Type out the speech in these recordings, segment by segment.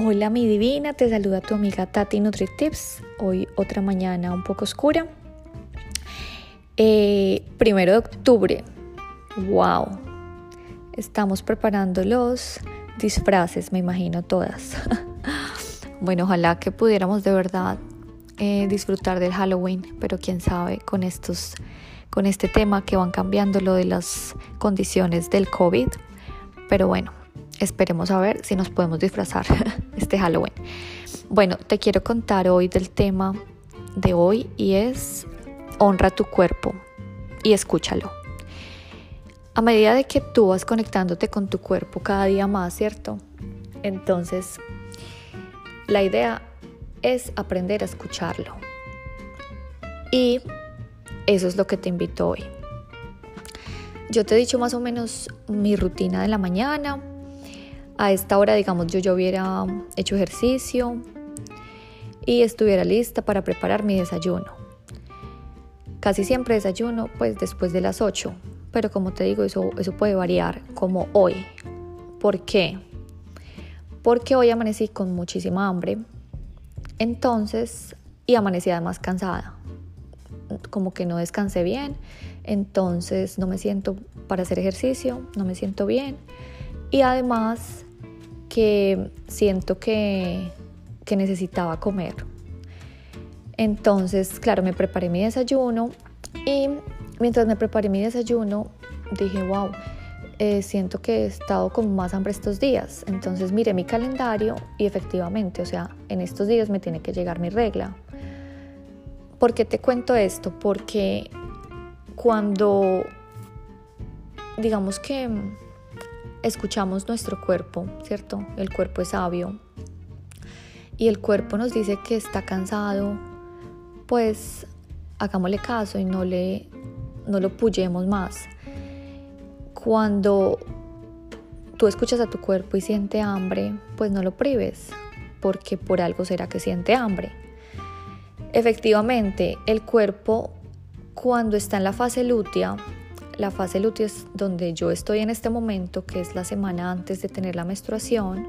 Hola mi divina, te saluda tu amiga Tati NutriTips. Hoy otra mañana un poco oscura. Eh, primero de octubre. Wow. Estamos preparando los disfraces, me imagino todas. bueno, ojalá que pudiéramos de verdad eh, disfrutar del Halloween, pero quién sabe con estos, con este tema que van cambiando lo de las condiciones del COVID. Pero bueno, esperemos a ver si nos podemos disfrazar este Halloween. Bueno, te quiero contar hoy del tema de hoy y es honra tu cuerpo y escúchalo. A medida de que tú vas conectándote con tu cuerpo cada día más, ¿cierto? Entonces, la idea es aprender a escucharlo. Y eso es lo que te invito hoy. Yo te he dicho más o menos mi rutina de la mañana, a esta hora, digamos, yo ya hubiera hecho ejercicio y estuviera lista para preparar mi desayuno. Casi siempre desayuno pues después de las 8, pero como te digo, eso, eso puede variar, como hoy. ¿Por qué? Porque hoy amanecí con muchísima hambre, entonces, y amanecí además cansada, como que no descansé bien, entonces no me siento para hacer ejercicio, no me siento bien y además que siento que, necesitaba comer. Entonces, claro, me preparé mi desayuno y mientras me preparé mi desayuno dije, wow, eh, siento que he estado con más hambre estos días. Entonces miré mi calendario y efectivamente, o sea, en estos días me tiene que llegar mi regla. ¿Por qué te cuento esto? Porque cuando, digamos que escuchamos nuestro cuerpo, ¿cierto? El cuerpo es sabio. Y el cuerpo nos dice que está cansado, pues hagámosle caso y no, le, no lo puyemos más. Cuando tú escuchas a tu cuerpo y siente hambre, pues no lo prives, porque por algo será que siente hambre. Efectivamente, el cuerpo cuando está en la fase lútea la fase lútea donde yo estoy en este momento, que es la semana antes de tener la menstruación,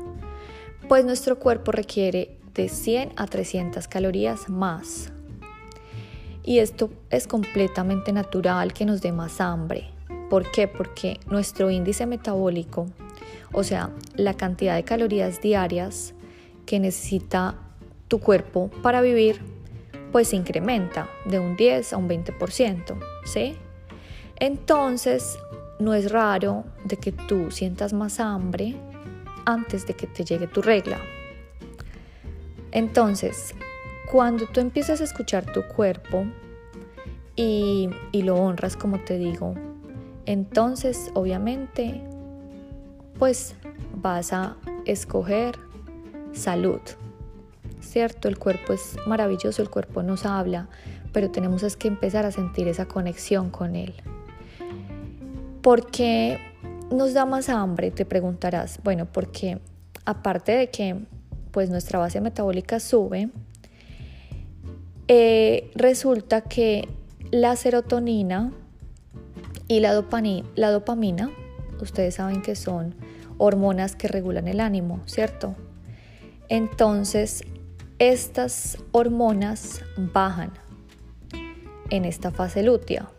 pues nuestro cuerpo requiere de 100 a 300 calorías más. Y esto es completamente natural que nos dé más hambre. ¿Por qué? Porque nuestro índice metabólico, o sea, la cantidad de calorías diarias que necesita tu cuerpo para vivir, pues se incrementa de un 10 a un 20%, ¿sí? Entonces, no es raro de que tú sientas más hambre antes de que te llegue tu regla. Entonces, cuando tú empiezas a escuchar tu cuerpo y, y lo honras como te digo, entonces obviamente pues vas a escoger salud. ¿Cierto? El cuerpo es maravilloso, el cuerpo nos habla, pero tenemos que empezar a sentir esa conexión con él. ¿Por qué nos da más hambre? Te preguntarás. Bueno, porque aparte de que pues nuestra base metabólica sube, eh, resulta que la serotonina y la, la dopamina, ustedes saben que son hormonas que regulan el ánimo, ¿cierto? Entonces, estas hormonas bajan en esta fase lútea.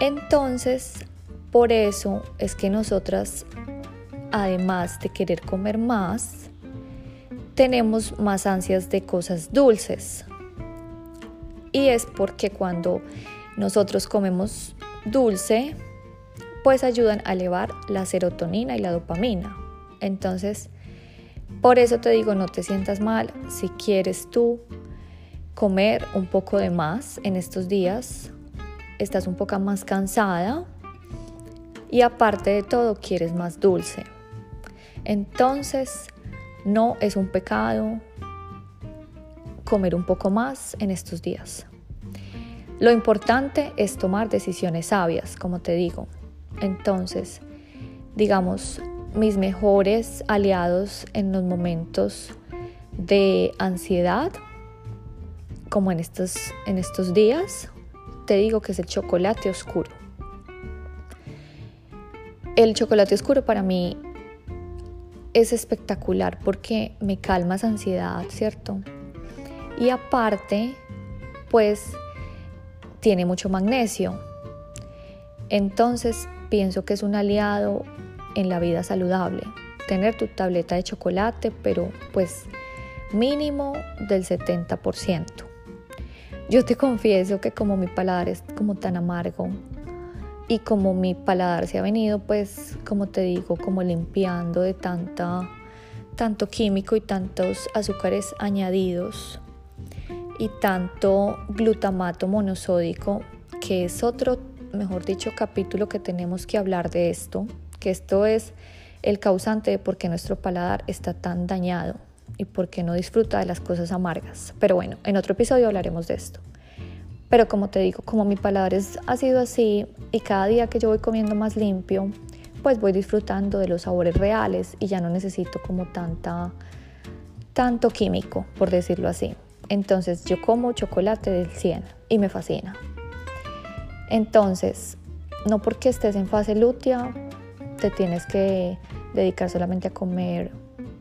Entonces, por eso es que nosotras, además de querer comer más, tenemos más ansias de cosas dulces. Y es porque cuando nosotros comemos dulce, pues ayudan a elevar la serotonina y la dopamina. Entonces, por eso te digo, no te sientas mal si quieres tú comer un poco de más en estos días estás un poco más cansada y aparte de todo quieres más dulce. Entonces, no es un pecado comer un poco más en estos días. Lo importante es tomar decisiones sabias, como te digo. Entonces, digamos, mis mejores aliados en los momentos de ansiedad, como en estos, en estos días, te digo que es el chocolate oscuro. El chocolate oscuro para mí es espectacular porque me calma esa ansiedad, ¿cierto? Y aparte, pues tiene mucho magnesio. Entonces pienso que es un aliado en la vida saludable. Tener tu tableta de chocolate, pero pues mínimo del 70%. Yo te confieso que como mi paladar es como tan amargo y como mi paladar se ha venido pues como te digo como limpiando de tanta tanto químico y tantos azúcares añadidos y tanto glutamato monosódico que es otro mejor dicho capítulo que tenemos que hablar de esto que esto es el causante de por qué nuestro paladar está tan dañado y por qué no disfruta de las cosas amargas. Pero bueno, en otro episodio hablaremos de esto. Pero como te digo, como mi paladar ha sido así y cada día que yo voy comiendo más limpio, pues voy disfrutando de los sabores reales y ya no necesito como tanta, tanto químico, por decirlo así. Entonces yo como chocolate del 100 y me fascina. Entonces, no porque estés en fase lútea, te tienes que dedicar solamente a comer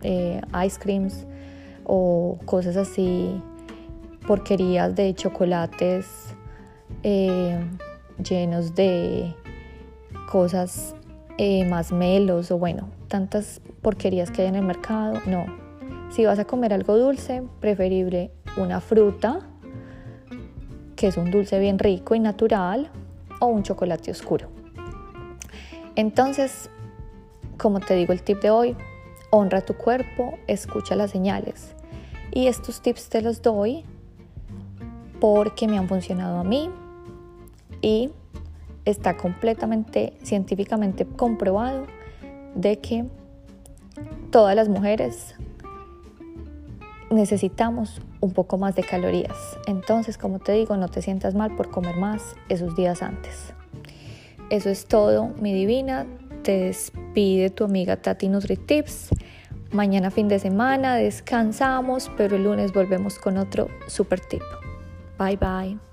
eh, ice creams o cosas así, porquerías de chocolates eh, llenos de cosas eh, más melos o bueno, tantas porquerías que hay en el mercado. No, si vas a comer algo dulce, preferible una fruta, que es un dulce bien rico y natural, o un chocolate oscuro. Entonces, como te digo el tip de hoy, honra tu cuerpo, escucha las señales. Y estos tips te los doy porque me han funcionado a mí y está completamente científicamente comprobado de que todas las mujeres necesitamos un poco más de calorías. Entonces, como te digo, no te sientas mal por comer más esos días antes. Eso es todo, mi divina. Te despide tu amiga Tati NutriTips. Mañana fin de semana descansamos, pero el lunes volvemos con otro super tip. Bye bye.